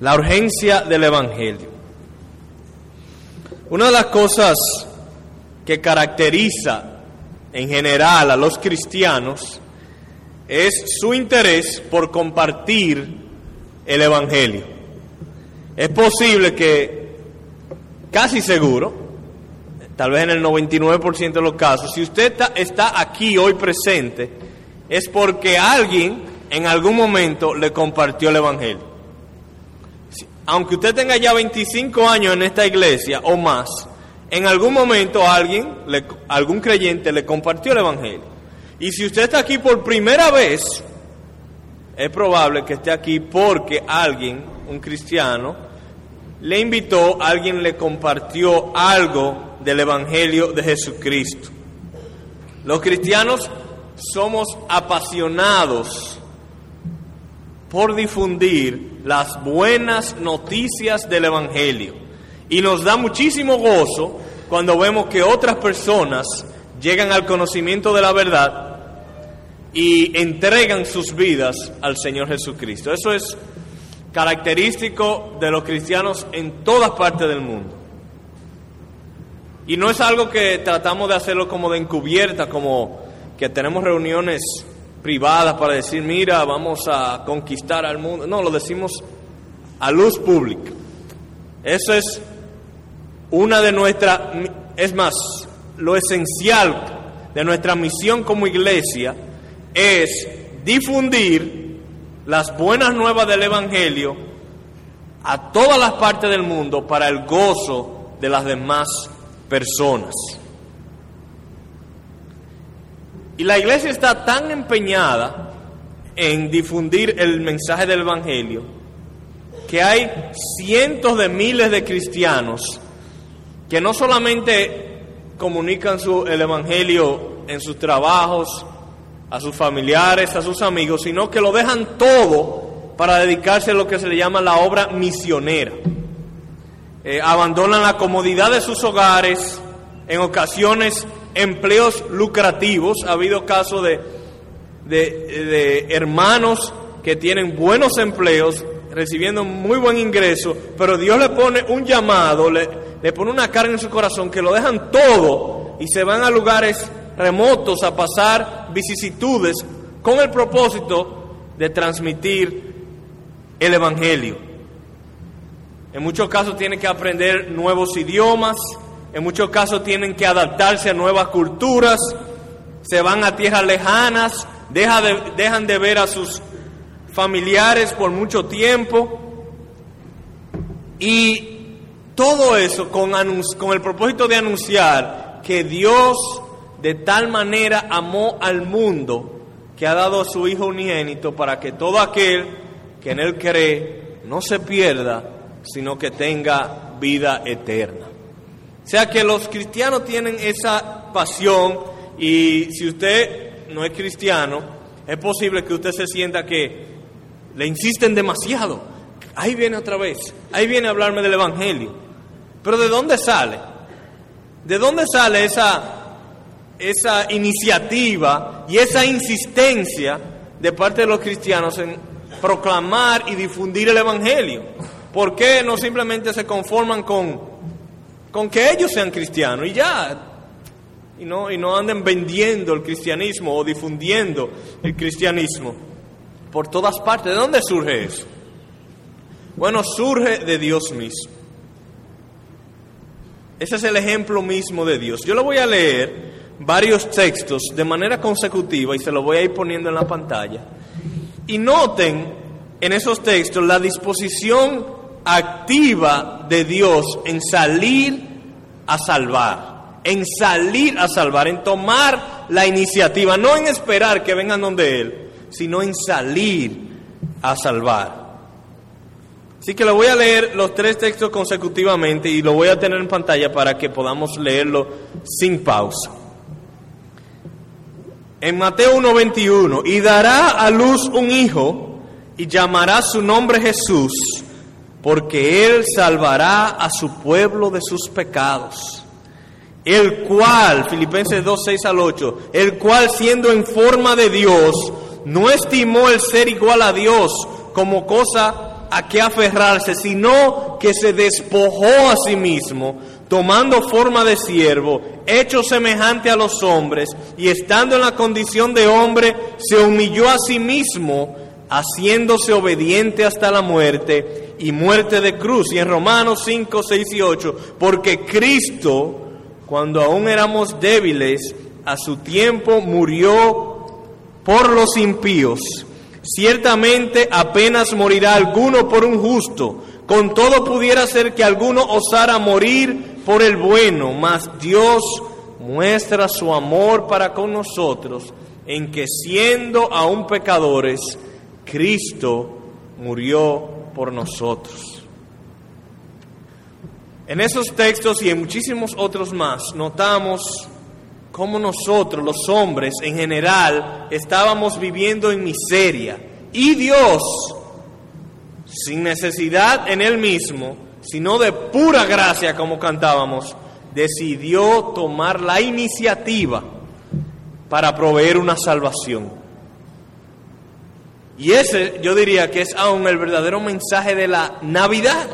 La urgencia del Evangelio. Una de las cosas que caracteriza en general a los cristianos es su interés por compartir el Evangelio. Es posible que, casi seguro, tal vez en el 99% de los casos, si usted está, aquí hoy presente, es porque alguien en algún momento le compartió el Evangelio. Aunque usted tenga ya 25 años en esta iglesia o más, en algún momento alguien, algún creyente le compartió el Evangelio. Y si usted está aquí por primera vez, es probable que esté aquí porque alguien, un cristiano, le invitó, alguien le compartió algo del Evangelio de Jesucristo. Los cristianos somos apasionados por difundir las buenas noticias del Evangelio. Y nos da muchísimo gozo cuando vemos que otras personas llegan al conocimiento de la verdad y entregan sus vidas al Señor Jesucristo. Eso es característico de los cristianos en todas partes del mundo. Y no es algo que tratamos de hacerlo como de encubierta, como que tenemos reuniones privadas para decir, mira, vamos a conquistar al mundo. No, lo decimos a luz pública. Eso es una de nuestras, es más, lo esencial de nuestra misión como iglesia es difundir las buenas nuevas del Evangelio a todas las partes del mundo para el gozo de las demás personas. Y la iglesia está tan empeñada en difundir el mensaje del Evangelio que hay cientos de miles de cristianos que no solamente comunican su, el Evangelio en sus trabajos, a sus familiares, a sus amigos, sino que lo dejan todo para dedicarse a lo que se le llama la obra misionera. Eh, abandonan la comodidad de sus hogares, en ocasiones empleos lucrativos. Ha habido casos de, de, hermanos que tienen buenos empleos, recibiendo muy buen ingreso, pero Dios le pone un llamado, le, le pone una carga en su corazón que lo dejan todo y se van a lugares remotos a pasar vicisitudes con el propósito de transmitir el Evangelio. En muchos casos tienen que aprender nuevos idiomas, en muchos casos tienen que adaptarse a nuevas culturas, se van a tierras lejanas, dejan de ver a sus familiares por mucho tiempo y todo eso con, con el propósito de anunciar que Dios de tal manera amó al mundo que ha dado a su Hijo unigénito para que todo aquel que en Él cree no se pierda, sino que tenga vida eterna. O sea que los cristianos tienen esa pasión y si usted no es cristiano, es posible que usted se sienta que le insisten demasiado. Ahí viene otra vez, ahí viene a hablarme del Evangelio. Pero ¿de dónde sale? ¿De dónde sale esa esa iniciativa y esa insistencia de parte de los cristianos en proclamar y difundir el Evangelio. ¿Por qué no simplemente se conforman con, con que ellos sean cristianos y ya? Y no, y no anden vendiendo el cristianismo o difundiendo el cristianismo por todas partes. ¿De dónde surge eso? Bueno, surge de Dios mismo. Ese es el ejemplo mismo de Dios. Yo lo voy a leer varios textos de manera consecutiva y se lo voy a ir poniendo en la pantalla. Y noten en esos textos la disposición activa de Dios en salir a salvar, en salir a salvar, en tomar la iniciativa, no en esperar que vengan donde Él, sino en salir a salvar. Así que lo voy a leer los tres textos consecutivamente y lo voy a tener en pantalla para que podamos leerlo sin pausa en Mateo 1:21, y dará a luz un hijo y llamará su nombre Jesús, porque él salvará a su pueblo de sus pecados. El cual, Filipenses 2, 6 al 8, el cual siendo en forma de Dios, no estimó el ser igual a Dios como cosa a qué aferrarse, sino que se despojó a sí mismo, tomando forma de siervo, hecho semejante a los hombres, y estando en la condición de hombre, se humilló a sí mismo, haciéndose obediente hasta la muerte y muerte de cruz. Y en Romanos 5, 6 y 8, porque Cristo, cuando aún éramos débiles, a su tiempo murió por los impíos. Ciertamente apenas morirá alguno por un justo. Con todo pudiera ser que alguno osara morir por el bueno, mas Dios muestra su amor para con nosotros en que siendo aún pecadores, Cristo murió por nosotros. En esos textos y en muchísimos otros más notamos cómo nosotros, los hombres en general, estábamos viviendo en miseria. Y Dios, sin necesidad en Él mismo, sino de pura gracia, como cantábamos, decidió tomar la iniciativa para proveer una salvación. Y ese yo diría que es aún el verdadero mensaje de la Navidad.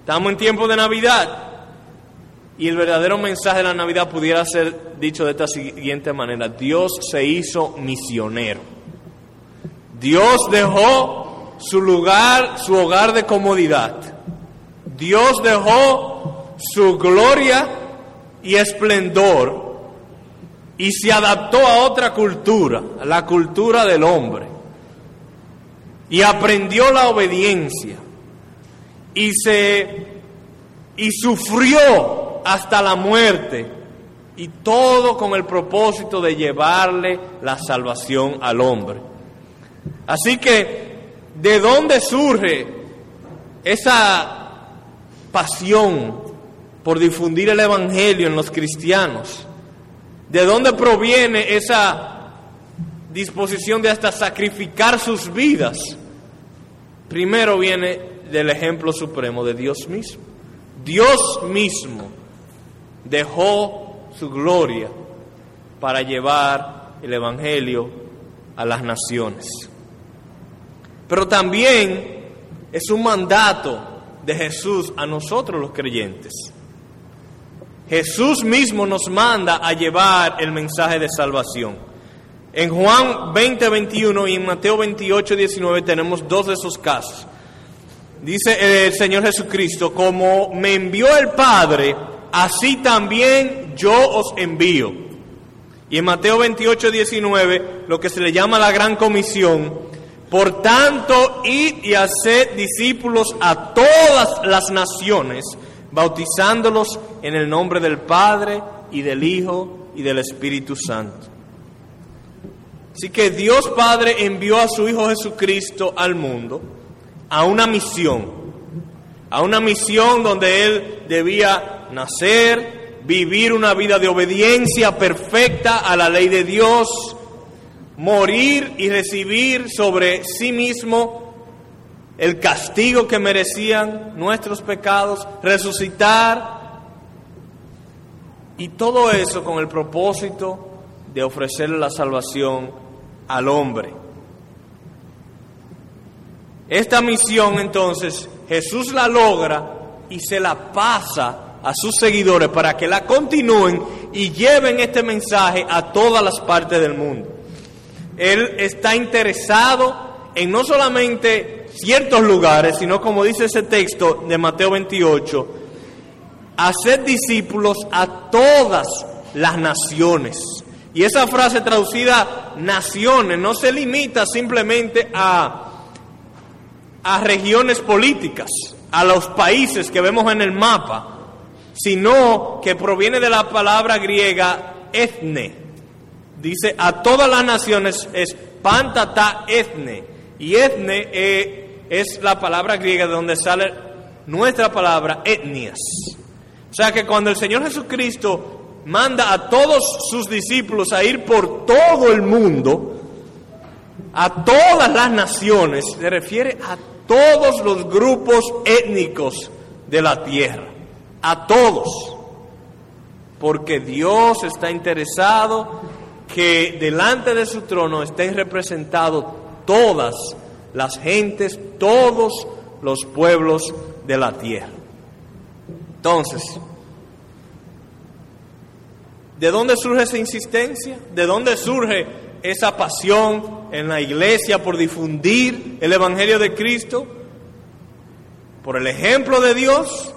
Estamos en tiempo de Navidad. Y el verdadero mensaje de la Navidad pudiera ser dicho de esta siguiente manera. Dios se hizo misionero. Dios dejó su lugar, su hogar de comodidad. Dios dejó su gloria y esplendor y se adaptó a otra cultura, a la cultura del hombre, y aprendió la obediencia y se y sufrió hasta la muerte y todo con el propósito de llevarle la salvación al hombre. Así que ¿de dónde surge esa pasión por difundir el evangelio en los cristianos? ¿De dónde proviene esa disposición de hasta sacrificar sus vidas? Primero viene del ejemplo supremo de Dios mismo. Dios mismo dejó su gloria para llevar el Evangelio a las naciones. Pero también es un mandato de Jesús a nosotros los creyentes. Jesús mismo nos manda a llevar el mensaje de salvación. En Juan 20, 21 y en Mateo 28, 19 tenemos dos de esos casos. Dice el Señor Jesucristo, como me envió el Padre, así también yo os envío. Y en Mateo 28, 19, lo que se le llama la gran comisión, por tanto, id y haced discípulos a todas las naciones, bautizándolos en el nombre del Padre y del Hijo y del Espíritu Santo. Así que Dios Padre envió a su Hijo Jesucristo al mundo a una misión, a una misión donde Él debía nacer, vivir una vida de obediencia perfecta a la ley de Dios, morir y recibir sobre sí mismo el castigo que merecían nuestros pecados, resucitar, y todo eso con el propósito de ofrecerle la salvación al hombre. Esta misión entonces Jesús la logra y se la pasa a sus seguidores para que la continúen y lleven este mensaje a todas las partes del mundo. Él está interesado en no solamente ciertos lugares, sino como dice ese texto de Mateo 28, hacer discípulos a todas las naciones. Y esa frase traducida naciones no se limita simplemente a, a regiones políticas, a los países que vemos en el mapa, sino que proviene de la palabra griega etne. Dice a todas las naciones es pantata etne. Y etne eh, es la palabra griega de donde sale nuestra palabra etnias. O sea que cuando el Señor Jesucristo manda a todos sus discípulos a ir por todo el mundo, a todas las naciones, se refiere a todos los grupos étnicos de la tierra, a todos, porque Dios está interesado que delante de su trono estén representados todas las gentes, todos los pueblos de la tierra. Entonces, ¿de dónde surge esa insistencia? ¿De dónde surge esa pasión en la iglesia por difundir el Evangelio de Cristo? Por el ejemplo de Dios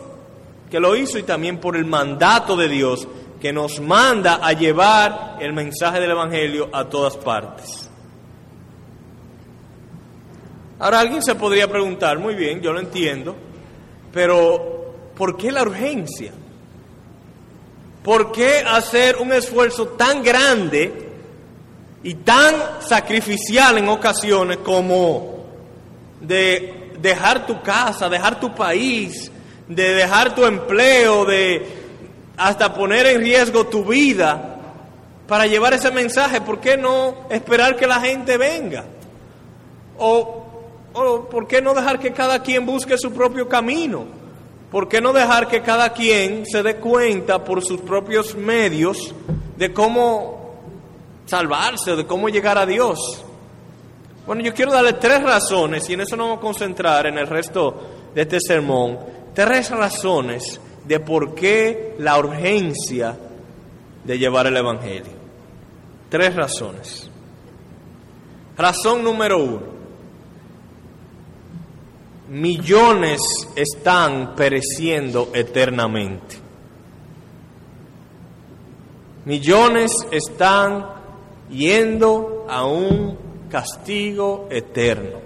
que lo hizo y también por el mandato de Dios que nos manda a llevar el mensaje del Evangelio a todas partes. Ahora alguien se podría preguntar, muy bien, yo lo entiendo, pero ¿por qué la urgencia? ¿Por qué hacer un esfuerzo tan grande y tan sacrificial en ocasiones como de dejar tu casa, dejar tu país, de dejar tu empleo, de hasta poner en riesgo tu vida para llevar ese mensaje? ¿Por qué no esperar que la gente venga? O, o ¿por qué no dejar que cada quien busque su propio camino? ¿Por qué no dejar que cada quien se dé cuenta por sus propios medios de cómo salvarse, de cómo llegar a Dios? Bueno, yo quiero darle tres razones y en eso nos vamos a concentrar en el resto de este sermón. Tres razones de por qué la urgencia de llevar el Evangelio. Tres razones. Razón número uno. Millones están pereciendo eternamente. Millones están yendo a un castigo eterno.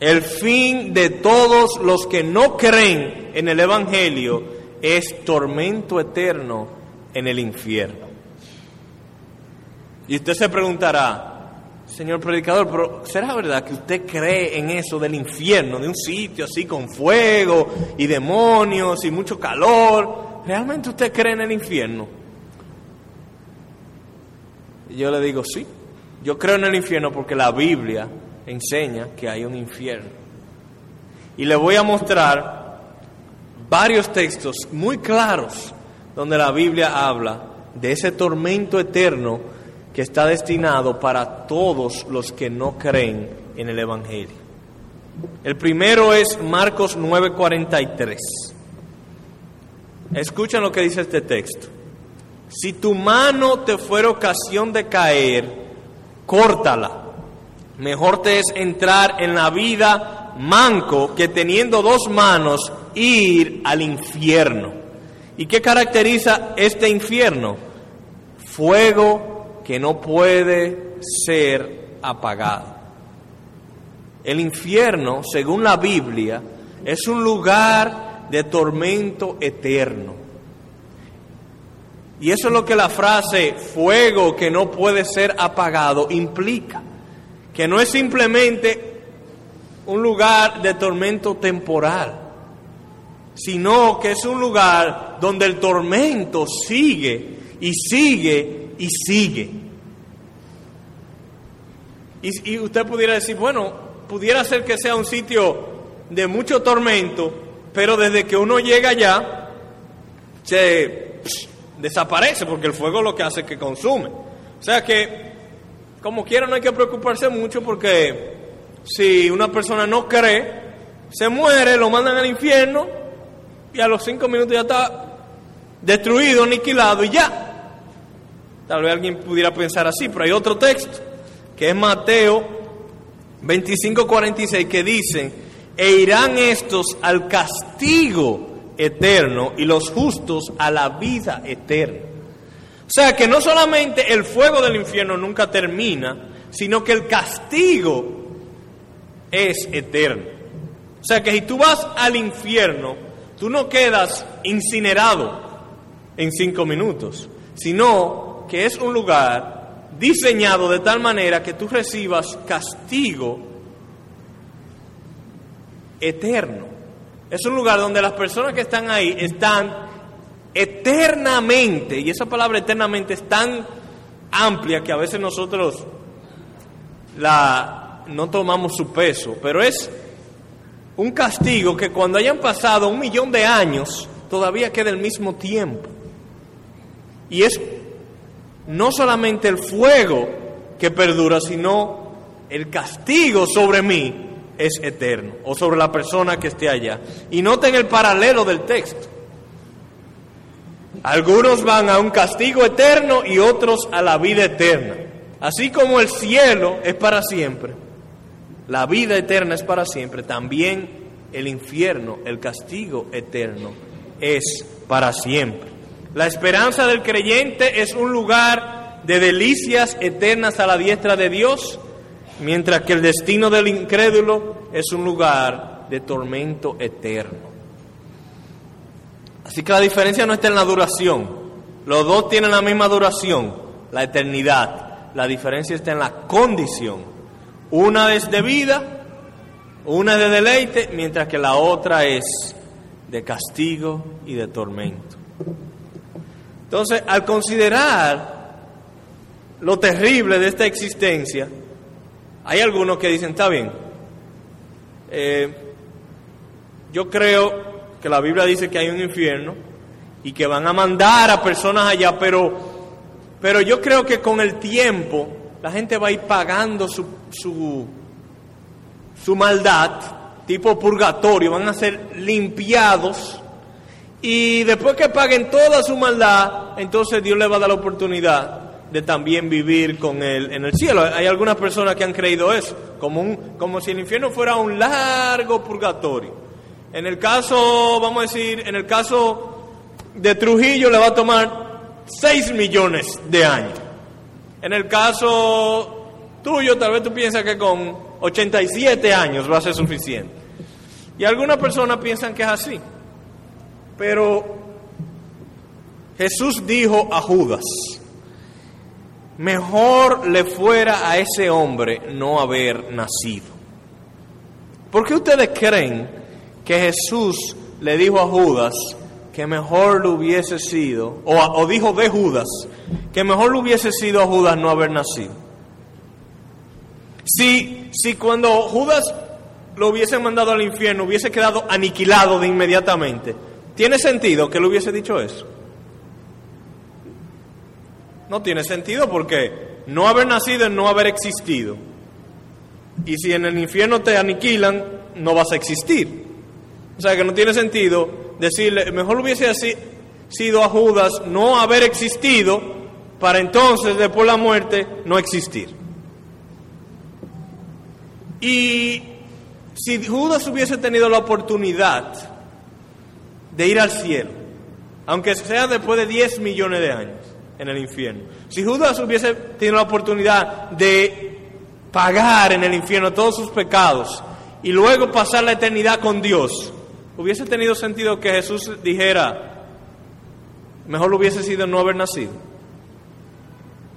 El fin de todos los que no creen en el Evangelio es tormento eterno en el infierno. Y usted se preguntará, Señor predicador, pero ¿será verdad que usted cree en eso del infierno, de un sitio así con fuego y demonios y mucho calor? ¿Realmente usted cree en el infierno? Y yo le digo, sí, yo creo en el infierno porque la Biblia enseña que hay un infierno. Y le voy a mostrar varios textos muy claros donde la Biblia habla de ese tormento eterno que está destinado para todos los que no creen en el Evangelio. El primero es Marcos 9:43. Escuchen lo que dice este texto. Si tu mano te fuera ocasión de caer, córtala Mejor te es entrar en la vida manco que teniendo dos manos ir al infierno. ¿Y qué caracteriza este infierno? Fuego que no puede ser apagado. El infierno, según la Biblia, es un lugar de tormento eterno. Y eso es lo que la frase fuego que no puede ser apagado implica que no es simplemente un lugar de tormento temporal, sino que es un lugar donde el tormento sigue y sigue y sigue. Y, usted pudiera decir, bueno, pudiera ser que sea un sitio de mucho tormento, pero desde que uno llega allá, se desaparece, porque el fuego lo que hace es que consume. O sea que como quiera no hay que preocuparse mucho porque si una persona no cree, se muere, lo mandan al infierno y a los cinco minutos ya está destruido, aniquilado y ya. Tal vez alguien pudiera pensar así, pero hay otro texto que es Mateo 25:46 que dice, e irán estos al castigo eterno y los justos a la vida eterna. O sea que no solamente el fuego del infierno nunca termina, sino que el castigo es eterno. O sea que si tú vas al infierno, tú no quedas incinerado en cinco minutos, sino que es un lugar diseñado de tal manera que tú recibas castigo eterno. Es un lugar donde las personas que están ahí están eternamente, y esa palabra eternamente es tan amplia que a veces nosotros la, no tomamos su peso, pero es un castigo que cuando hayan pasado un millón de años todavía queda el mismo tiempo. Y es no solamente el fuego que perdura, sino el castigo sobre mí es eterno, o sobre la persona que esté allá. Y noten el paralelo del texto. Algunos van a un castigo eterno y otros a la vida eterna. Así como el cielo es para siempre, la vida eterna es para siempre, también el infierno, el castigo eterno, es para siempre. La esperanza del creyente es un lugar de delicias eternas a la diestra de Dios, mientras que el destino del incrédulo es un lugar de tormento eterno. Así que la diferencia no está en la duración. Los dos tienen la misma duración, la eternidad. La diferencia está en la condición. Una es de vida, una es de deleite, mientras que la otra es de castigo y de tormento. Entonces, al considerar lo terrible de esta existencia, hay algunos que dicen, está bien, eh, yo creo que la Biblia dice que hay un infierno y que van a mandar a personas allá, pero, pero yo creo que con el tiempo la gente va a ir pagando su, su, su maldad, tipo purgatorio, van a ser limpiados y después que paguen toda su maldad, entonces Dios les va a dar la oportunidad de también vivir con Él en el cielo. Hay algunas personas que han creído eso, como, un, como si el infierno fuera un largo purgatorio. En el caso, vamos a decir, en el caso de Trujillo le va a tomar 6 millones de años. En el caso tuyo, tal vez tú piensas que con 87 años va a ser suficiente. Y algunas personas piensan que es así. Pero Jesús dijo a Judas, mejor le fuera a ese hombre no haber nacido. ¿Por qué ustedes creen que Jesús le dijo a Judas que mejor le hubiese sido, o, dijo de Judas, que mejor le hubiese sido a Judas no haber nacido. Si, si cuando Judas lo hubiese mandado al infierno hubiese quedado aniquilado de inmediatamente, ¿tiene sentido que le hubiese dicho eso? No tiene sentido porque no haber nacido es no haber existido. Y si en el infierno te aniquilan, no vas a existir. O sea que no tiene sentido decirle, mejor hubiese sido a Judas no haber existido para entonces, después de la muerte, no existir. Y si Judas hubiese tenido la oportunidad de ir al cielo, aunque sea después de 10 millones de años en el infierno, si Judas hubiese tenido la oportunidad de pagar en el infierno todos sus pecados y luego pasar la eternidad con Dios, hubiese tenido sentido que Jesús dijera, mejor hubiese sido no haber nacido.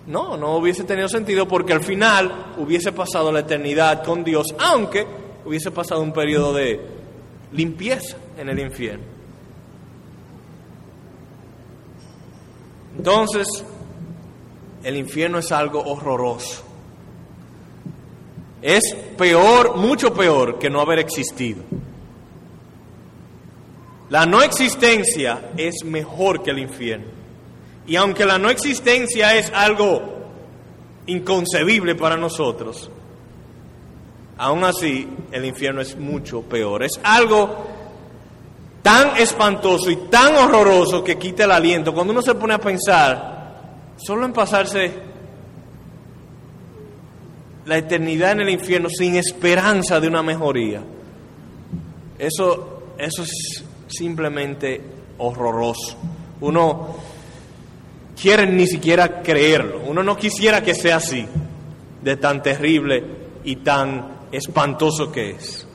No, no hubiese tenido sentido porque al final hubiese pasado la eternidad con Dios, aunque hubiese pasado un periodo de limpieza en el infierno. Entonces, el infierno es algo horroroso. Es peor, mucho peor que no haber existido. La no existencia es mejor que el infierno. Y aunque la no existencia es algo inconcebible para nosotros, aún así el infierno es mucho peor. Es algo tan espantoso y tan horroroso que quita el aliento. Cuando uno se pone a pensar solo en pasarse la eternidad en el infierno sin esperanza de una mejoría, eso, eso es simplemente horroroso. Uno quiere ni siquiera creerlo. Uno no quisiera que sea así, de tan terrible y tan espantoso que es.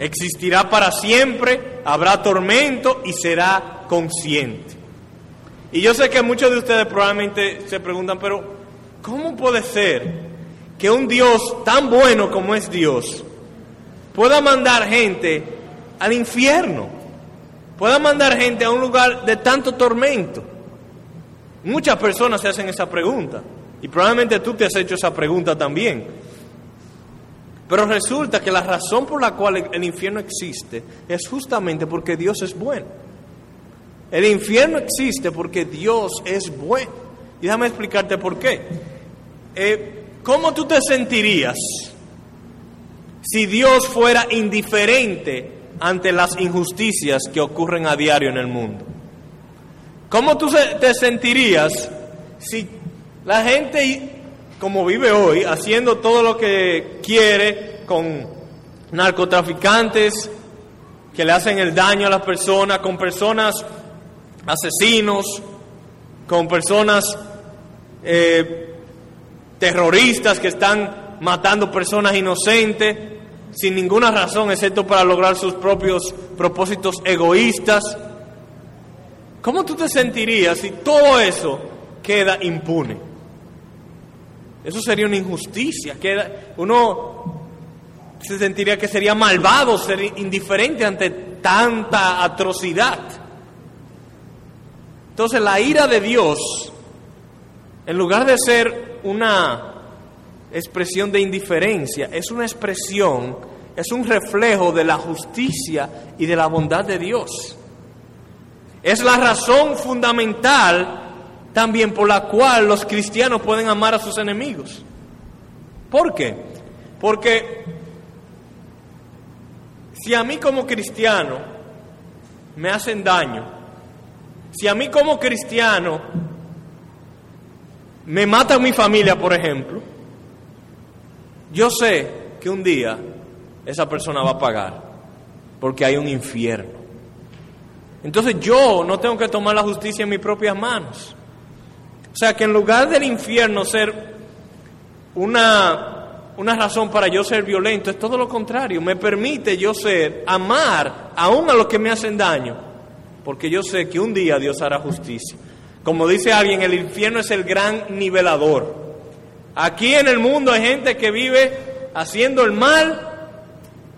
Existirá para siempre, habrá tormento y será consciente. Y yo sé que muchos de ustedes probablemente se preguntan, pero ¿cómo puede ser que un Dios tan bueno como es Dios pueda mandar gente al infierno? pueda mandar gente a un lugar de tanto tormento? Muchas personas se hacen esa pregunta y probablemente tú te has hecho esa pregunta también. Pero resulta que la razón por la cual el infierno existe es justamente porque Dios es bueno. El infierno existe porque Dios es bueno. Y déjame explicarte por qué. Eh, ¿Cómo tú te sentirías si Dios fuera indiferente ante las injusticias que ocurren a diario en el mundo? ¿Cómo tú te sentirías si la gente, como vive hoy, haciendo todo lo que quiere con narcotraficantes que le hacen el daño a las personas, con personas asesinos, con personas eh, terroristas que están matando personas inocentes sin ninguna razón excepto para lograr sus propios propósitos egoístas. ¿Cómo tú te sentirías si todo eso queda impune? Eso sería una injusticia. Queda, uno se sentiría que sería malvado, ser indiferente ante tanta atrocidad. Entonces la ira de Dios, en lugar de ser una expresión de indiferencia, es una expresión, es un reflejo de la justicia y de la bondad de Dios. Es la razón fundamental también por la cual los cristianos pueden amar a sus enemigos. ¿Por qué? Porque si a mí como cristiano me hacen daño, si a mí como cristiano me mata mi familia, por ejemplo, yo sé que un día esa persona va a pagar, porque hay un infierno. Entonces yo no tengo que tomar la justicia en mis propias manos. O sea que en lugar del infierno ser una, una razón para yo ser violento, es todo lo contrario. Me permite yo ser, amar aún a los que me hacen daño porque yo sé que un día Dios hará justicia. Como dice alguien, el infierno es el gran nivelador. Aquí en el mundo hay gente que vive haciendo el mal,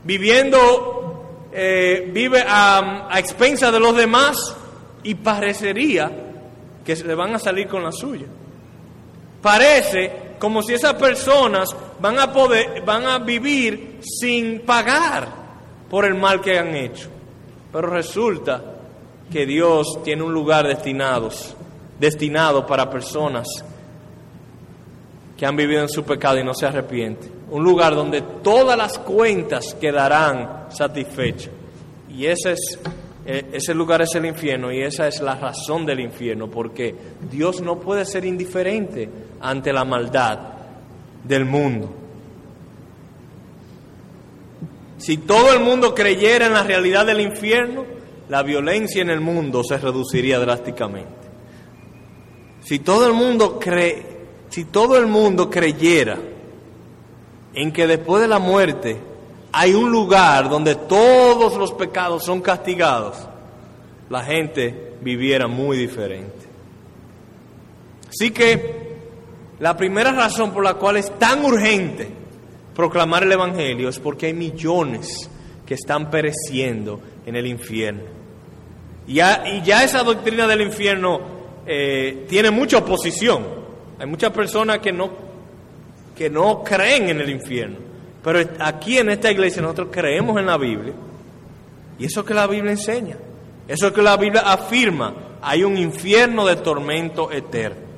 viviendo, eh, vive a, a expensas de los demás y parecería que se van a salir con la suya. Parece como si esas personas van a poder, van a vivir sin pagar por el mal que han hecho. Pero resulta que Dios tiene un lugar destinados, destinado para personas que han vivido en su pecado y no se arrepienten. Un lugar donde todas las cuentas quedarán satisfechas. Y ese, es, eh, ese lugar es el infierno y esa es la razón del infierno, porque Dios no puede ser indiferente ante la maldad del mundo. Si todo el mundo creyera en la realidad del infierno, la violencia en el mundo se reduciría drásticamente. Si todo el mundo cree, si todo el mundo creyera en que después de la muerte hay un lugar donde todos los pecados son castigados, la gente viviera muy diferente. Así que la primera razón por la cual es tan urgente proclamar el Evangelio es porque hay millones que están pereciendo en el infierno. Y ya, y ya esa doctrina del infierno eh, tiene mucha oposición. Hay muchas personas que no, que no creen en el infierno. Pero aquí en esta iglesia nosotros creemos en la Biblia. Y eso que la Biblia enseña. Eso que la Biblia afirma. Hay un infierno de tormento eterno.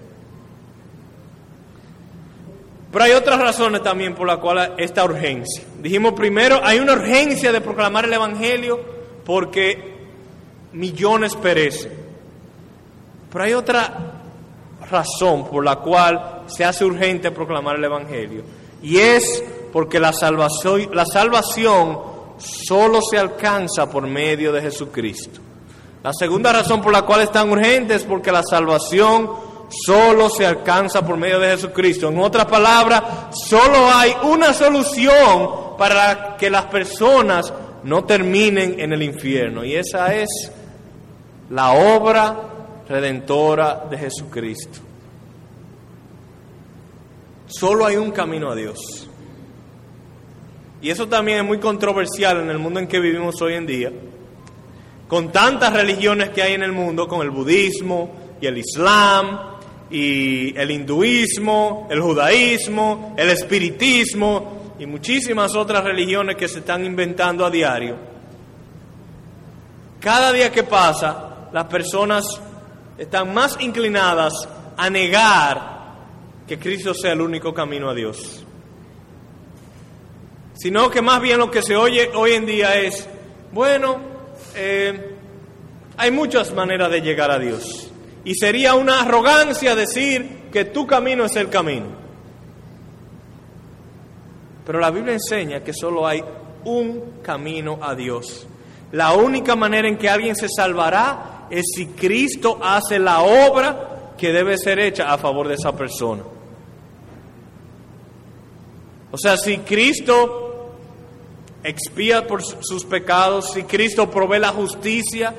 Pero hay otras razones también por las cuales esta urgencia. Dijimos primero, hay una urgencia de proclamar el Evangelio porque millones perecen. Pero hay otra razón por la cual se hace urgente proclamar el Evangelio. Y es porque la salvación, solo se alcanza por medio de Jesucristo. La segunda razón por la cual es tan urgente es porque la salvación solo se alcanza por medio de Jesucristo. En otras palabras, solo hay una solución para que las personas no terminen en el infierno. Y esa es la obra redentora de Jesucristo. Solo hay un camino a Dios. Y eso también es muy controversial en el mundo en que vivimos hoy en día. Con tantas religiones que hay en el mundo, con el budismo y el islam y el hinduismo, el judaísmo, el espiritismo y muchísimas otras religiones que se están inventando a diario. Cada día que pasa, las personas están más inclinadas a negar que Cristo sea el único camino a Dios. Sino que más bien lo que se oye hoy en día es, bueno, eh, hay muchas maneras de llegar a Dios. Y sería una arrogancia decir que tu camino es el camino. Pero la Biblia enseña que solo hay un camino a Dios. La única manera en que alguien se salvará es si Cristo hace la obra que debe ser hecha a favor de esa persona. O sea, si Cristo expía por sus pecados, si Cristo provee la justicia,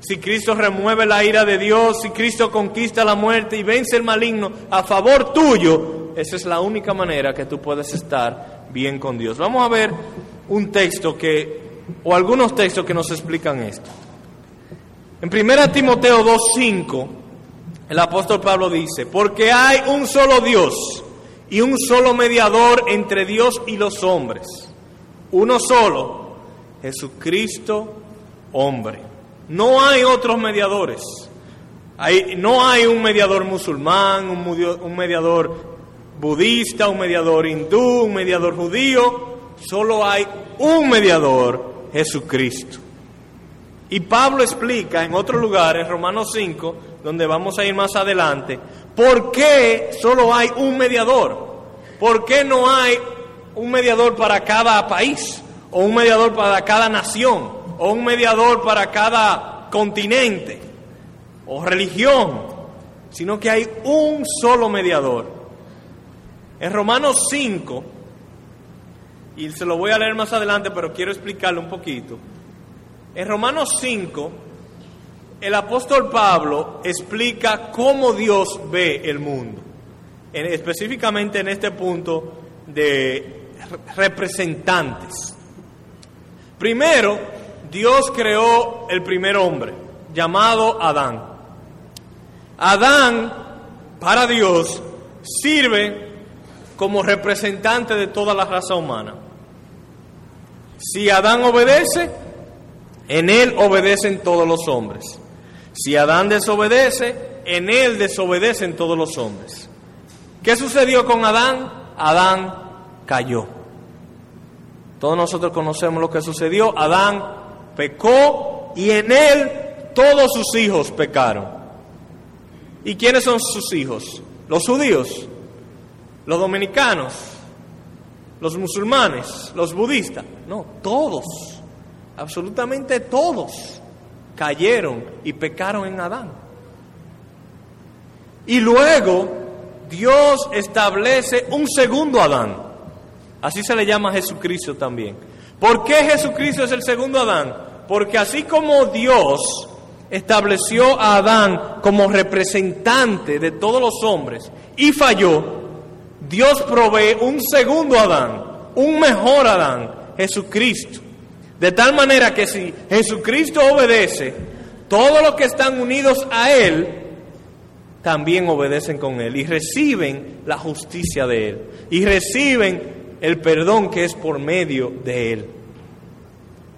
si Cristo remueve la ira de Dios, si Cristo conquista la muerte y vence el maligno a favor tuyo, esa es la única manera que tú puedes estar bien con Dios. Vamos a ver un texto que, o algunos textos que nos explican esto. En 1 Timoteo 2.5, el apóstol Pablo dice, porque hay un solo Dios y un solo mediador entre Dios y los hombres, uno solo, Jesucristo hombre. No hay otros mediadores. No hay un mediador musulmán, un, un mediador budista, un mediador hindú, un mediador judío. Solo hay un mediador, Jesucristo. Y Pablo explica en otro lugar, en Romanos 5, donde vamos a ir más adelante, por qué solo hay un mediador. ¿Por qué no hay un mediador para cada país? O un mediador para cada nación? o un mediador para cada continente o religión, sino que hay un solo mediador. En Romanos 5, y se lo voy a leer más adelante, pero quiero explicarlo un poquito. En Romanos 5, el apóstol Pablo explica cómo Dios ve el mundo, específicamente en este punto de representantes. Primero, Dios creó el primer hombre, llamado Adán. Adán, para Dios, sirve como representante de toda la raza humana. Si Adán obedece, en él obedecen todos los hombres. Si Adán desobedece, en él desobedecen todos los hombres. ¿Qué sucedió con Adán? Adán cayó. Todos nosotros conocemos lo que sucedió. Adán pecó y en él todos sus hijos pecaron. ¿Y quiénes son sus hijos? Los judíos, los dominicanos, los musulmanes, los budistas. No, todos, absolutamente todos cayeron y pecaron en Adán. Y luego Dios establece un segundo Adán. Así se le llama a Jesucristo también. ¿Por qué Jesucristo es el segundo Adán? Porque así como Dios estableció a Adán como representante de todos los hombres y falló, Dios provee un segundo Adán, un mejor Adán, Jesucristo. De tal manera que si Jesucristo obedece, todos los que están unidos a Él también obedecen con Él y reciben la justicia de Él y reciben el perdón que es por medio de Él.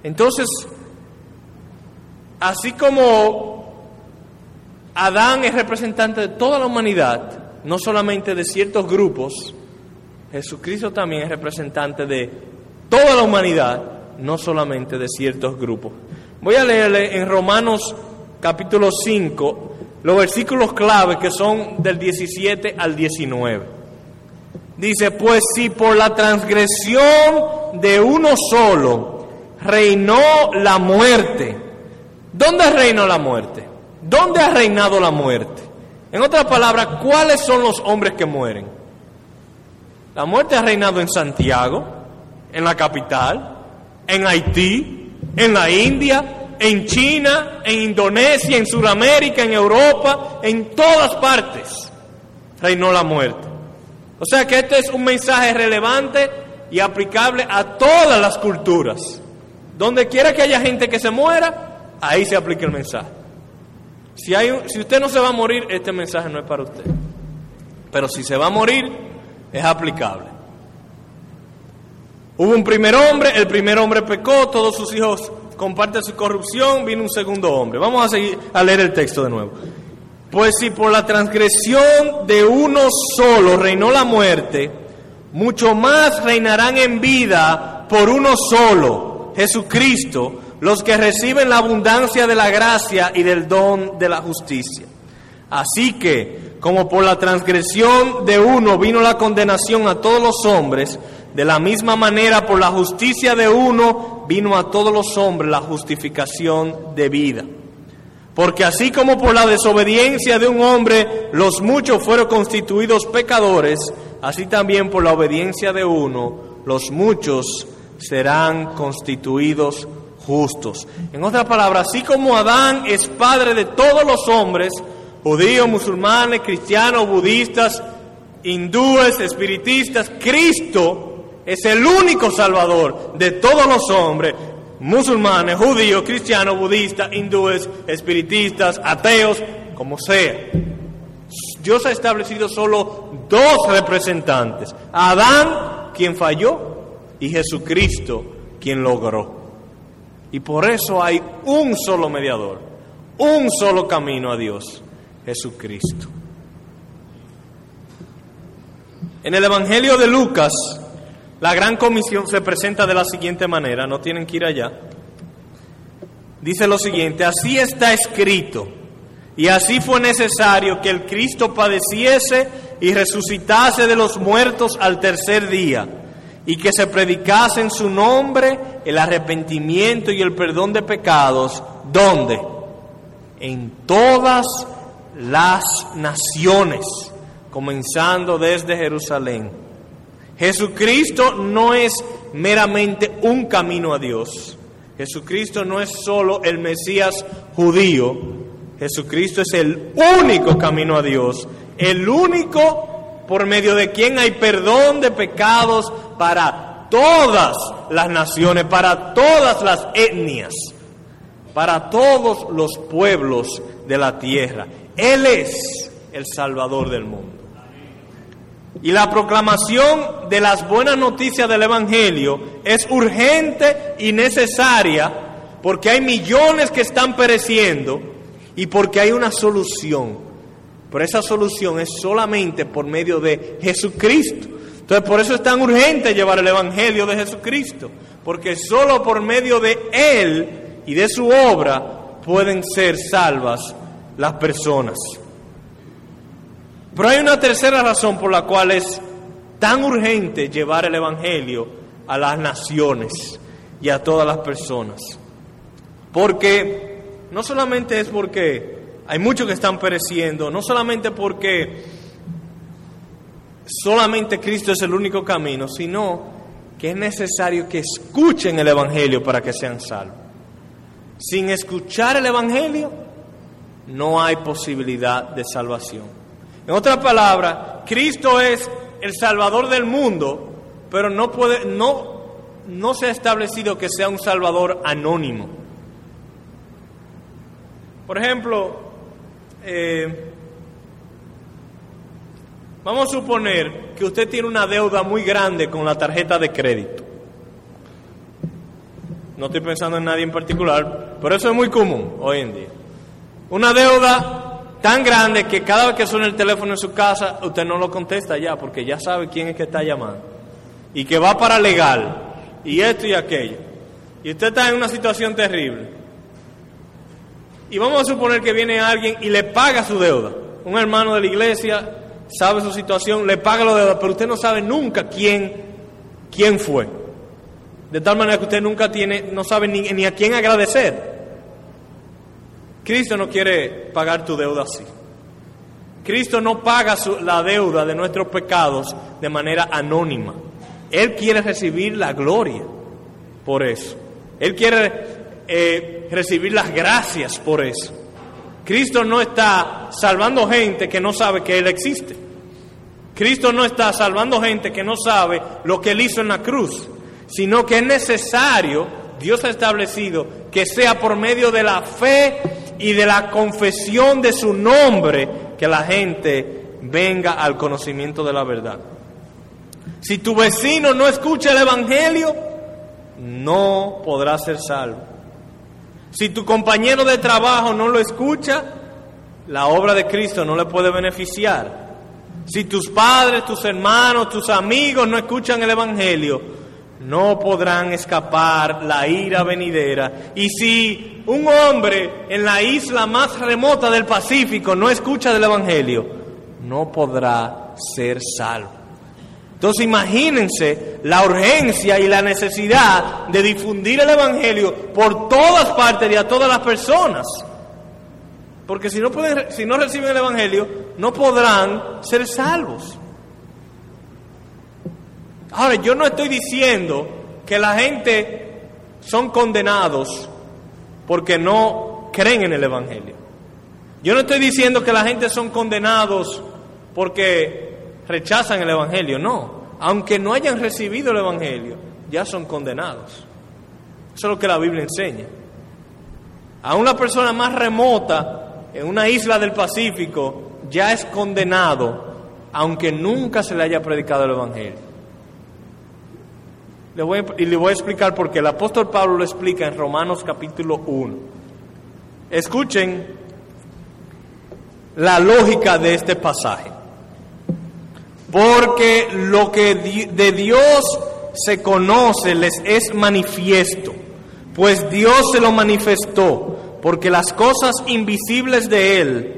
Entonces, así como Adán es representante de toda la humanidad, no solamente de ciertos grupos, Jesucristo también es representante de toda la humanidad, no solamente de ciertos grupos. Voy a leerle en Romanos capítulo 5 los versículos clave que son del 17 al 19. Dice, pues si por la transgresión de uno solo reinó la muerte, ¿dónde reinó la muerte? ¿Dónde ha reinado la muerte? En otras palabras, ¿cuáles son los hombres que mueren? La muerte ha reinado en Santiago, en la capital, en Haití, en la India, en China, en Indonesia, en Sudamérica, en Europa, en todas partes reinó la muerte. O sea que este es un mensaje relevante y aplicable a todas las culturas. Donde quiera que haya gente que se muera, ahí se aplica el mensaje. Si, hay, si usted no se va a morir, este mensaje no es para usted. Pero si se va a morir, es aplicable. Hubo un primer hombre, el primer hombre pecó, todos sus hijos comparten su corrupción, vino un segundo hombre. Vamos a seguir a leer el texto de nuevo. Pues si por la transgresión de uno solo reinó la muerte, mucho más reinarán en vida por uno solo, Jesucristo, los que reciben la abundancia de la gracia y del don de la justicia. Así que, como por la transgresión de uno vino la condenación a todos los hombres, de la misma manera por la justicia de uno vino a todos los hombres la justificación de vida. Porque así como por la desobediencia de un hombre los muchos fueron constituidos pecadores, así también por la obediencia de uno los muchos serán constituidos justos. En otras palabras, así como Adán es padre de todos los hombres, judíos, musulmanes, cristianos, budistas, hindúes, espiritistas, Cristo es el único salvador de todos los hombres, musulmanes, judíos, cristianos, budistas, hindúes, espiritistas, ateos, como sea. Dios ha establecido solo dos representantes, Adán, quien falló, y Jesucristo, quien logró. Y por eso hay un solo mediador, un solo camino a Dios, Jesucristo. En el Evangelio de Lucas, la gran comisión se presenta de la siguiente manera, no tienen que ir allá. Dice lo siguiente, así está escrito, y así fue necesario que el Cristo padeciese y resucitase de los muertos al tercer día y que se predicase en su nombre el arrepentimiento y el perdón de pecados. ¿Dónde? En todas las naciones, comenzando desde Jerusalén. Jesucristo no es meramente un camino a Dios. Jesucristo no es solo el Mesías judío. Jesucristo es el único camino a Dios, el único por medio de quien hay perdón de pecados para todas las naciones, para todas las etnias, para todos los pueblos de la tierra. Él es el Salvador del mundo. Y la proclamación de las buenas noticias del Evangelio es urgente y necesaria porque hay millones que están pereciendo y porque hay una solución pero esa solución es solamente por medio de Jesucristo. Entonces por eso es tan urgente llevar el Evangelio de Jesucristo, porque solo por medio de Él y de su obra pueden ser salvas las personas. Pero hay una tercera razón por la cual es tan urgente llevar el Evangelio a las naciones y a todas las personas. Porque no solamente es porque hay muchos que están pereciendo, no solamente porque solamente Cristo es el único camino, sino que es necesario que escuchen el Evangelio para que sean salvos. Sin escuchar el Evangelio, no hay posibilidad de salvación. En otras palabras, Cristo es el Salvador del mundo, pero no, se ha establecido que sea un Salvador anónimo. Por ejemplo, eh, vamos a suponer que usted tiene una deuda muy grande con la tarjeta de crédito. No estoy pensando en nadie en particular, pero eso es muy común hoy en día. Una deuda tan grande que cada vez que suena el teléfono en su casa, usted no lo contesta ya, porque ya sabe quién es que está llamando. Y que va para legal, y esto y aquello. Y usted está en una situación terrible. Y vamos a suponer que viene alguien y le paga su deuda. Un hermano de la iglesia sabe su situación, le paga la deuda, pero usted no sabe nunca quién, quién fue. De tal manera que usted nunca tiene, no sabe ni, ni a quién agradecer. Cristo no quiere pagar tu deuda así. Cristo no paga la deuda de nuestros pecados de manera anónima. Él quiere recibir la gloria por eso. Él quiere eh, recibir las gracias por eso. Cristo no está salvando gente que no sabe que Él existe. Cristo no está salvando gente que no sabe lo que Él hizo en la cruz, sino que es necesario, Dios ha establecido, que sea por medio de la fe y de la confesión de su nombre que la gente venga al conocimiento de la verdad. Si tu vecino no escucha el Evangelio, no podrá ser salvo. Si tu compañero de trabajo no lo escucha, la obra de Cristo no le puede beneficiar. Si tus padres, tus hermanos, tus amigos no escuchan el Evangelio, no podrán escapar la ira venidera. Y si un hombre en la isla más remota del Pacífico no escucha del Evangelio, no podrá ser salvo. Entonces imagínense la urgencia y la necesidad de difundir el Evangelio por todas partes y a todas las personas. Porque si no, pueden, si no reciben el Evangelio, no podrán ser salvos. Ahora, yo no estoy diciendo que la gente son condenados porque no creen en el Evangelio. Yo no estoy diciendo que la gente son condenados porque rechazan el Evangelio, no. Aunque no hayan recibido el Evangelio, ya son condenados. Eso es lo que la Biblia enseña. A una persona más remota, en una isla del Pacífico, ya es condenado, aunque nunca se le haya predicado el Evangelio. Le voy y le voy a explicar por qué. El apóstol Pablo lo explica en Romanos capítulo 1. Escuchen la lógica de este pasaje. Porque lo que de Dios se conoce les es manifiesto, pues Dios se lo manifestó, porque las cosas invisibles de Él,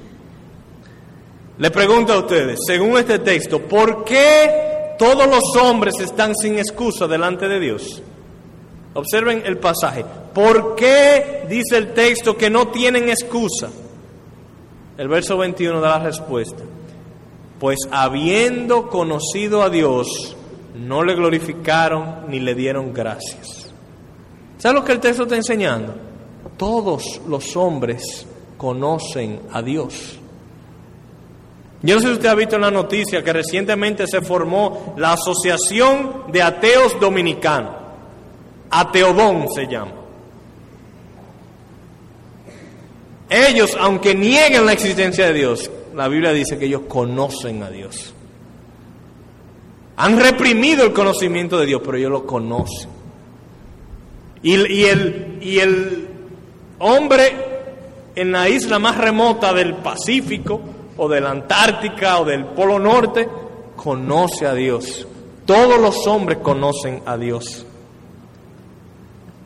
Le pregunto a ustedes, según este texto, ¿por qué todos los hombres están sin excusa delante de Dios? Observen el pasaje. ¿Por qué dice el texto que no tienen excusa? El verso 21 da la respuesta. Pues habiendo conocido a Dios, no le glorificaron ni le dieron gracias. ¿Sabes lo que el texto está enseñando? Todos los hombres conocen a Dios. Yo no sé si usted ha visto en la noticia que recientemente se formó la Asociación de Ateos Dominicanos. Ateodón se llama. Ellos, aunque nieguen la existencia de Dios, la Biblia dice que ellos conocen a Dios. Han reprimido el conocimiento de Dios, pero ellos lo conocen. Y, el, y el hombre en la isla más remota del Pacífico, o de la Antártica, o del Polo Norte, conoce a Dios. Todos los hombres conocen a Dios.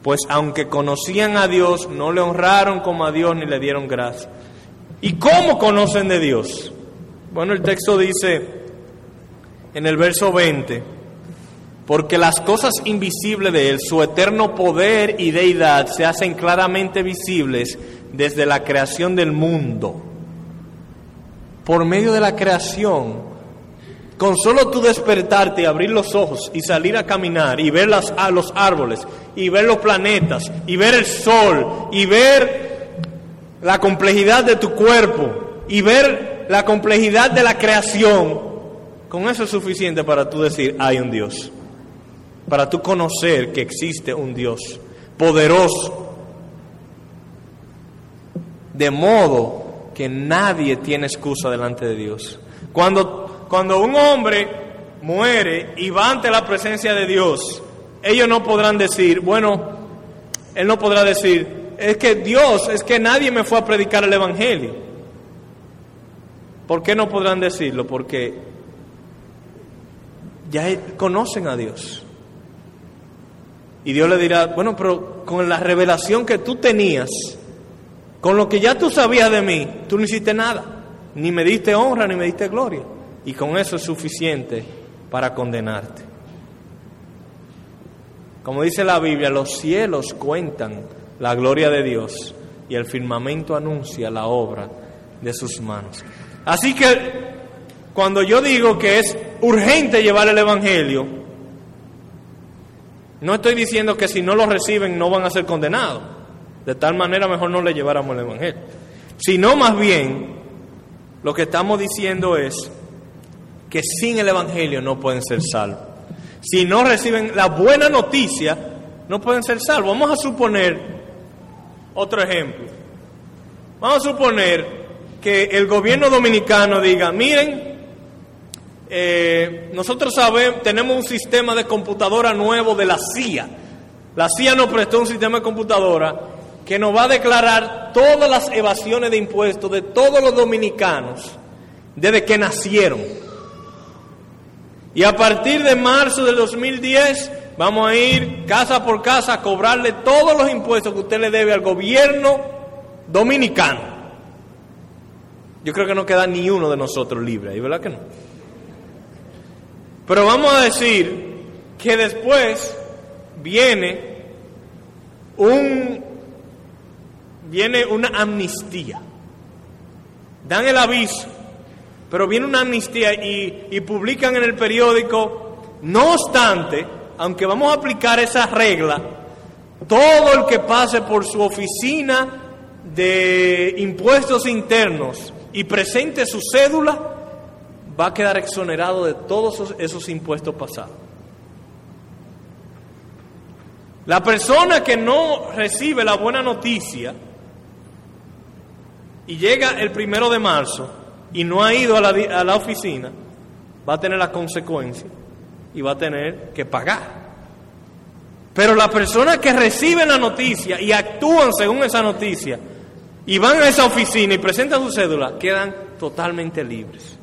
Pues aunque conocían a Dios, no le honraron como a Dios ni le dieron gracia. ¿Y cómo conocen de Dios? Bueno, el texto dice, en el verso 20, porque las cosas invisibles de Él, su eterno poder y deidad, se hacen claramente visibles desde la creación del mundo. Por medio de la creación, con solo tú despertarte y abrir los ojos y salir a caminar y ver las, a los árboles y ver los planetas y ver el sol y ver la complejidad de tu cuerpo y ver la complejidad de la creación, con eso es suficiente para tú decir, hay un Dios. Para tú conocer que existe un Dios poderoso. De modo que nadie tiene excusa delante de Dios. Cuando, cuando un hombre muere y va ante la presencia de Dios, ellos no podrán decir, bueno, él no podrá decir, es que Dios, es que nadie me fue a predicar el Evangelio. ¿Por qué no podrán decirlo? Porque ya conocen a Dios. Y Dios le dirá, bueno, pero con la revelación que tú tenías, con lo que ya tú sabías de mí, tú no hiciste nada, ni me diste honra, ni me diste gloria. Y con eso es suficiente para condenarte. Como dice la Biblia, los cielos cuentan la gloria de Dios y el firmamento anuncia la obra de sus manos. Así que cuando yo digo que es urgente llevar el Evangelio, no estoy diciendo que si no lo reciben no van a ser condenados. De tal manera mejor no le lleváramos el Evangelio. Sino más bien, lo que estamos diciendo es que sin el Evangelio no pueden ser salvos. Si no reciben la buena noticia, no pueden ser salvos. Vamos a suponer otro ejemplo. Vamos a suponer que el gobierno dominicano diga, miren, eh, nosotros sabemos, tenemos un sistema de computadora nuevo de la CIA. La CIA nos prestó un sistema de computadora que nos va a declarar todas las evasiones de impuestos de todos los dominicanos desde que nacieron. Y a partir de marzo del 2010 vamos a ir casa por casa a cobrarle todos los impuestos que usted le debe al gobierno dominicano. Yo creo que no queda ni uno de nosotros libre ahí, ¿verdad que no? Pero vamos a decir que después viene un viene una amnistía. Dan el aviso, pero viene una amnistía y, publican en el periódico, no obstante, aunque vamos a aplicar esa regla, todo el que pase por su oficina de impuestos internos y presente su cédula, va a quedar exonerado de todos esos impuestos pasados. La persona que no recibe la buena noticia y llega el primero de marzo y no ha ido a la, a la oficina, va a tener la consecuencia y va a tener que pagar. Pero la persona que recibe la noticia y actúan según esa noticia y van a esa oficina y presentan su cédula, quedan totalmente libres.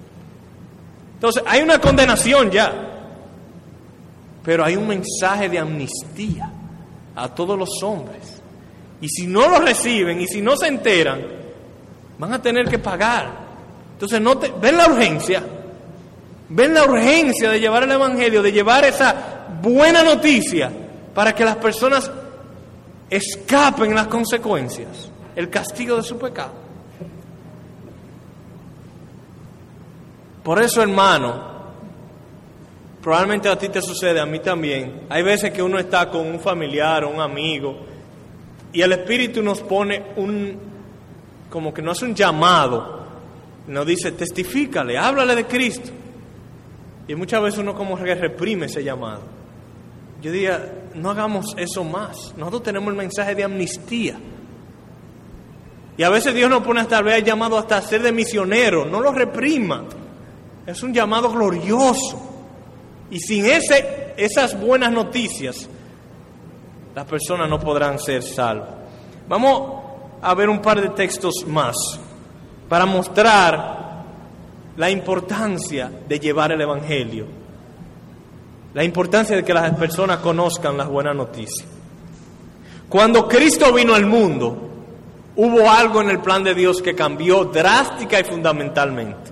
Entonces, hay una condenación ya, pero hay un mensaje de amnistía a todos los hombres. Y si no lo reciben y si no se enteran, van a tener que pagar. Entonces, no te, ven la urgencia, ven la urgencia de llevar el Evangelio, de llevar esa buena noticia para que las personas escapen las consecuencias, el castigo de su pecado. Por eso, hermano, probablemente a ti te sucede, a mí también. Hay veces que uno está con un familiar o un amigo y el Espíritu nos pone un, como que no hace un llamado, nos dice, testifícale, háblale de Cristo. Y muchas veces uno como que reprime ese llamado. Yo diría, no hagamos eso más. Nosotros tenemos el mensaje de amnistía. Y a veces Dios nos pone hasta vez llamado hasta ser de misionero. No lo reprima. Es un llamado glorioso. Y sin ese, esas buenas noticias, las personas no podrán ser salvas. Vamos a ver un par de textos más para mostrar la importancia de llevar el Evangelio, la importancia de que las personas conozcan las buenas noticias. Cuando Cristo vino al mundo, hubo algo en el plan de Dios que cambió drástica y fundamentalmente.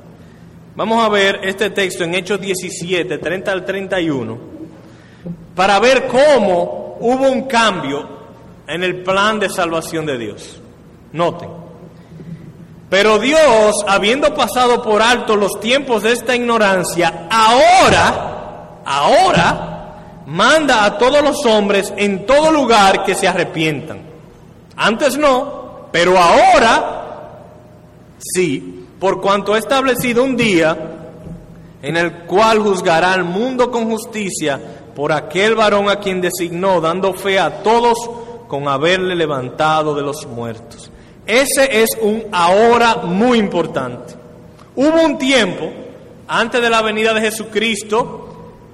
Vamos a ver este texto en Hechos 17, 30 al 31, para ver cómo hubo un cambio en el plan de salvación de Dios. Noten. Pero Dios, habiendo pasado por alto los tiempos de esta ignorancia, ahora, ahora, manda a todos los hombres en todo lugar que se arrepientan. Antes no, pero ahora sí por cuanto ha establecido un día en el cual juzgará al mundo con justicia por aquel varón a quien designó, dando fe a todos con haberle levantado de los muertos. Ese es un ahora muy importante. Hubo un tiempo, antes de la venida de Jesucristo,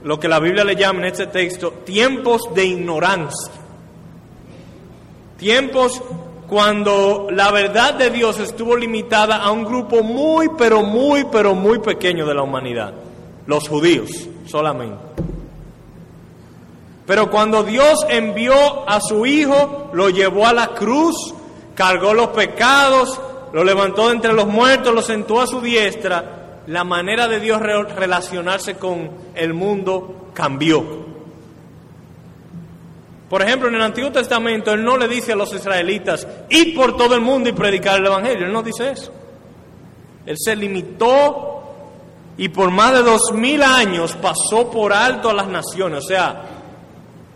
lo que la Biblia le llama en este texto, tiempos de ignorancia. Tiempos cuando la verdad de Dios estuvo limitada a un grupo muy, pero muy, pero muy pequeño de la humanidad, los judíos solamente. Pero cuando Dios envió a su Hijo, lo llevó a la cruz, cargó los pecados, lo levantó de entre los muertos, lo sentó a su diestra, la manera de Dios relacionarse con el mundo cambió. Por ejemplo, en el Antiguo Testamento Él no le dice a los israelitas, id por todo el mundo y predicar el Evangelio. Él no dice eso. Él se limitó y por más de dos mil años pasó por alto a las naciones. O sea,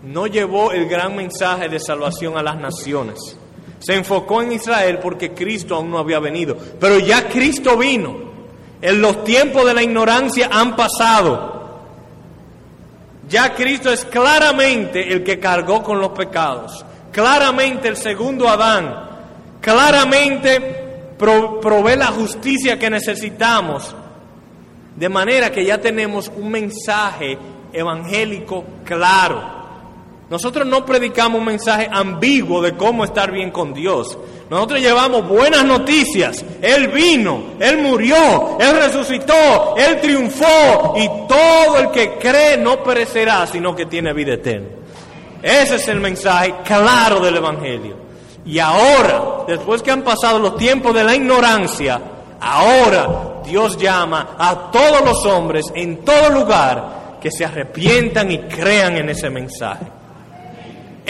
no llevó el gran mensaje de salvación a las naciones. Se enfocó en Israel porque Cristo aún no había venido. Pero ya Cristo vino. En los tiempos de la ignorancia han pasado. Ya Cristo es claramente el que cargó con los pecados, claramente el segundo Adán, claramente provee la justicia que necesitamos, de manera que ya tenemos un mensaje evangélico claro. Nosotros no predicamos un mensaje ambiguo de cómo estar bien con Dios. Nosotros llevamos buenas noticias. Él vino, Él murió, Él resucitó, Él triunfó y todo el que cree no perecerá, sino que tiene vida eterna. Ese es el mensaje claro del Evangelio. Y ahora, después que han pasado los tiempos de la ignorancia, ahora Dios llama a todos los hombres en todo lugar que se arrepientan y crean en ese mensaje.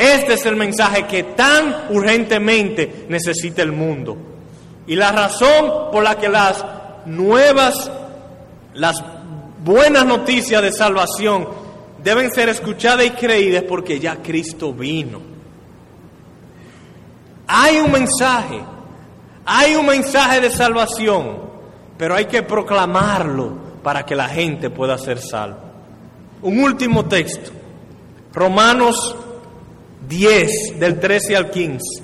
Este es el mensaje que tan urgentemente necesita el mundo. Y la razón por la que las nuevas, las buenas noticias de salvación deben ser escuchadas y creídas porque ya Cristo vino. Hay un mensaje, hay un mensaje de salvación, pero hay que proclamarlo para que la gente pueda ser salva. Un último texto, Romanos 10, del 13 al 15.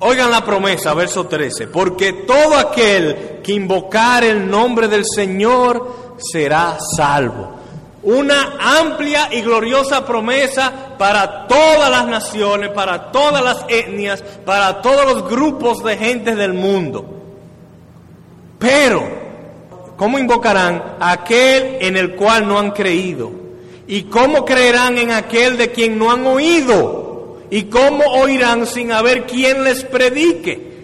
Oigan la promesa, verso 13, porque todo aquel que invocar el nombre del Señor será salvo. Una amplia y gloriosa promesa para todas las naciones, para todas las etnias, para todos los grupos de gente del mundo. Pero, ¿cómo invocarán a aquel en el cual no han creído? ¿Y cómo creerán en aquel de quien no han oído? ¿Y cómo oirán sin haber quien les predique?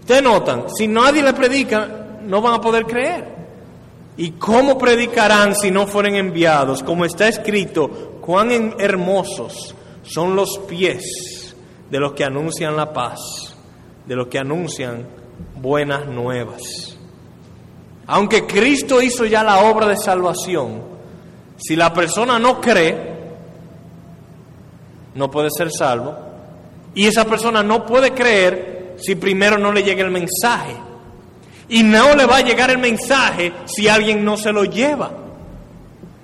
Ustedes notan, si nadie les predica, no van a poder creer. ¿Y cómo predicarán si no fueren enviados? Como está escrito, cuán hermosos son los pies de los que anuncian la paz, de los que anuncian buenas nuevas. Aunque Cristo hizo ya la obra de salvación, si la persona no cree, no puede ser salvo. Y esa persona no puede creer si primero no le llega el mensaje. Y no le va a llegar el mensaje si alguien no se lo lleva.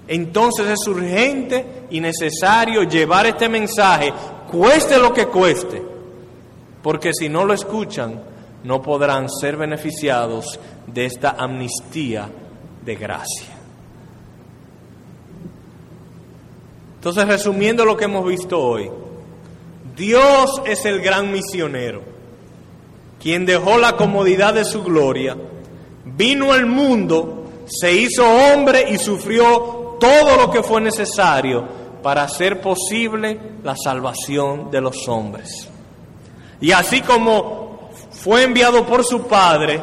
Entonces es urgente y necesario llevar este mensaje, cueste lo que cueste, porque si no lo escuchan, no podrán ser beneficiados de esta amnistía de gracia. Entonces, resumiendo lo que hemos visto hoy, Dios es el gran misionero, quien dejó la comodidad de su gloria, vino al mundo, se hizo hombre y sufrió todo lo que fue necesario para hacer posible la salvación de los hombres. Y así como fue enviado por su Padre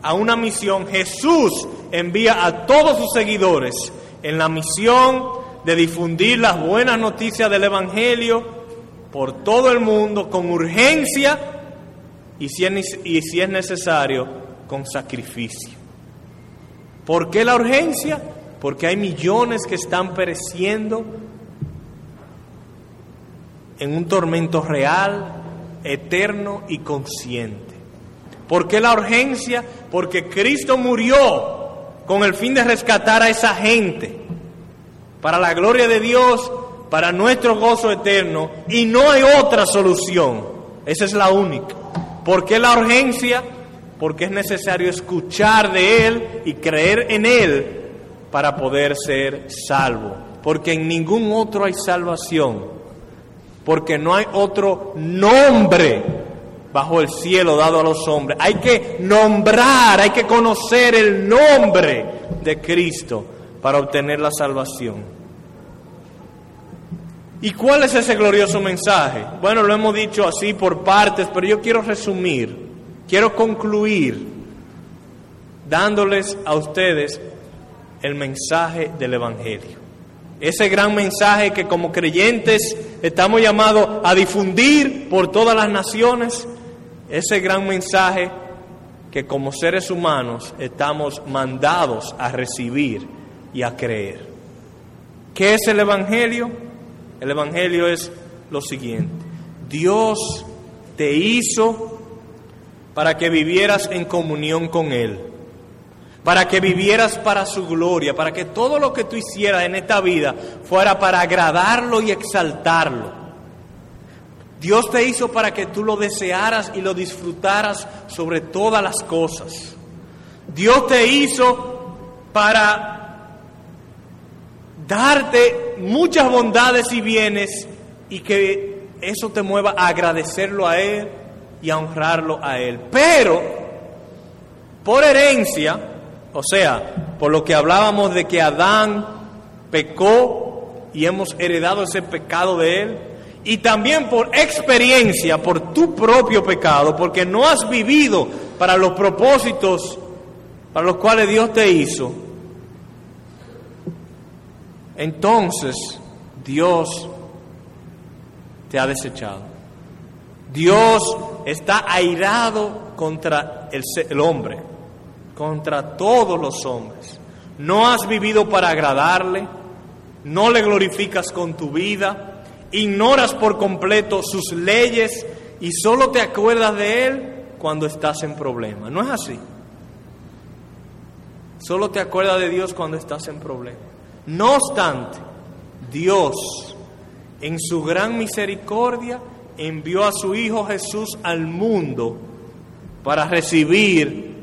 a una misión, Jesús envía a todos sus seguidores en la misión de difundir las buenas noticias del Evangelio por todo el mundo con urgencia y si es, necesario con sacrificio. ¿Por qué la urgencia? Porque hay millones que están pereciendo en un tormento real, eterno y consciente. ¿Por qué la urgencia? Porque Cristo murió con el fin de rescatar a esa gente para la gloria de Dios, para nuestro gozo eterno, y no hay otra solución. Esa es la única. ¿Por qué la urgencia? Porque es necesario escuchar de Él y creer en Él para poder ser salvo. Porque en ningún otro hay salvación. Porque no hay otro nombre bajo el cielo dado a los hombres. Hay que nombrar, hay que conocer el nombre de Cristo para obtener la salvación. ¿Y cuál es ese glorioso mensaje? Bueno, lo hemos dicho así por partes, pero yo quiero resumir, quiero concluir dándoles a ustedes el mensaje del Evangelio. Ese gran mensaje que como creyentes estamos llamados a difundir por todas las naciones, ese gran mensaje que como seres humanos estamos mandados a recibir y a creer. ¿Qué es el Evangelio? El Evangelio es lo siguiente. Dios te hizo para que vivieras en comunión con Él. para que vivieras para su gloria, para que todo lo que tú hicieras en esta vida fuera para agradarlo y exaltarlo. Dios te hizo para que tú lo desearas y lo disfrutaras sobre todas las cosas. Dios te hizo para darte muchas bondades y bienes y que eso te mueva a agradecerlo a Él y a honrarlo a Él. Pero, por herencia, o sea, por lo que hablábamos de que Adán pecó y hemos heredado ese pecado de él, y también por experiencia, por tu propio pecado, porque no has vivido para los propósitos para los cuales Dios te hizo, entonces Dios te ha desechado. Dios está airado contra el, hombre contra todos los hombres. No has vivido para agradarle, no le glorificas con tu vida, ignoras por completo sus leyes y solo te acuerdas de Él cuando estás en problemas. ¿No es así? Solo te acuerdas de Dios cuando estás en problemas. No obstante, Dios, en su gran misericordia, envió a su Hijo Jesús al mundo para recibir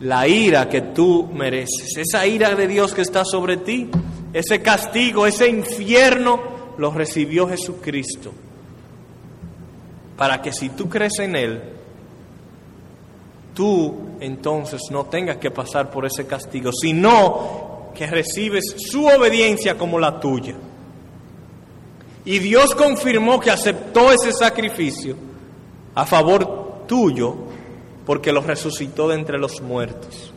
la ira que tú mereces, esa ira de Dios que está sobre ti, ese castigo, ese infierno, lo recibió Jesucristo. Para que si tú crees en Él, tú entonces no tengas que pasar por ese castigo, sino que recibes su obediencia como la tuya. Y Dios confirmó que aceptó ese sacrificio a favor tuyo porque los resucitó de entre los muertos.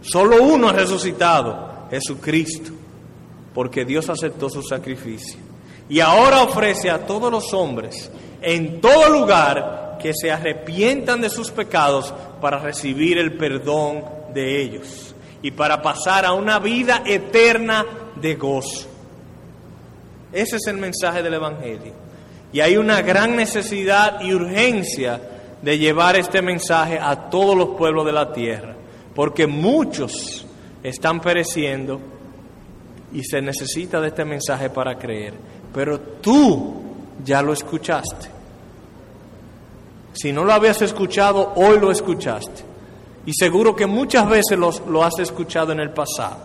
Solo uno ha resucitado, Jesucristo, porque Dios aceptó su sacrificio. Y ahora ofrece a todos los hombres en todo lugar que se arrepientan de sus pecados para recibir el perdón de ellos y para pasar a una vida eterna de gozo. Ese es el mensaje del Evangelio. Y hay una gran necesidad y urgencia de llevar este mensaje a todos los pueblos de la tierra, porque muchos están pereciendo y se necesita de este mensaje para creer. Pero tú ya lo escuchaste. Si no lo habías escuchado, hoy lo escuchaste. Y seguro que muchas veces lo, has escuchado en el pasado.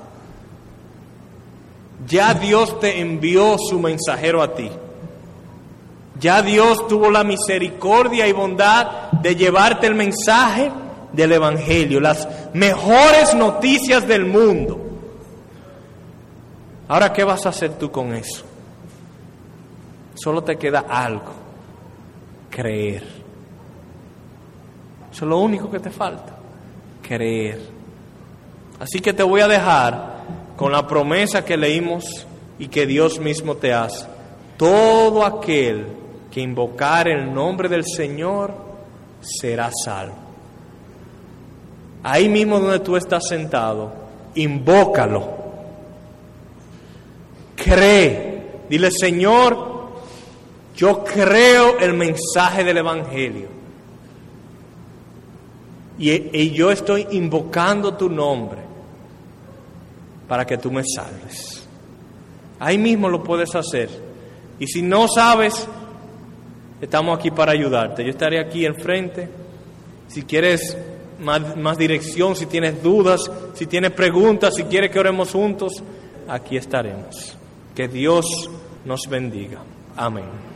Ya Dios te envió su mensajero a ti. Ya Dios tuvo la misericordia y bondad de llevarte el mensaje del Evangelio, las mejores noticias del mundo. Ahora, ¿qué vas a hacer tú con eso? Solo te queda algo, creer. Eso es lo único que te falta, creer. Así que te voy a dejar con la promesa que leímos y que Dios mismo te hace. Todo aquel que invocar el nombre del Señor será salvo. Ahí mismo donde tú estás sentado, invócalo. Cree. Dile, Señor, yo creo el mensaje del Evangelio. Y, yo estoy invocando tu nombre para que tú me salves. Ahí mismo lo puedes hacer. Y si no sabes, estamos aquí para ayudarte. Yo estaré aquí enfrente. Si quieres más, más, dirección, si tienes dudas, si tienes preguntas, si quieres que oremos juntos, aquí estaremos. Que Dios nos bendiga. Amén.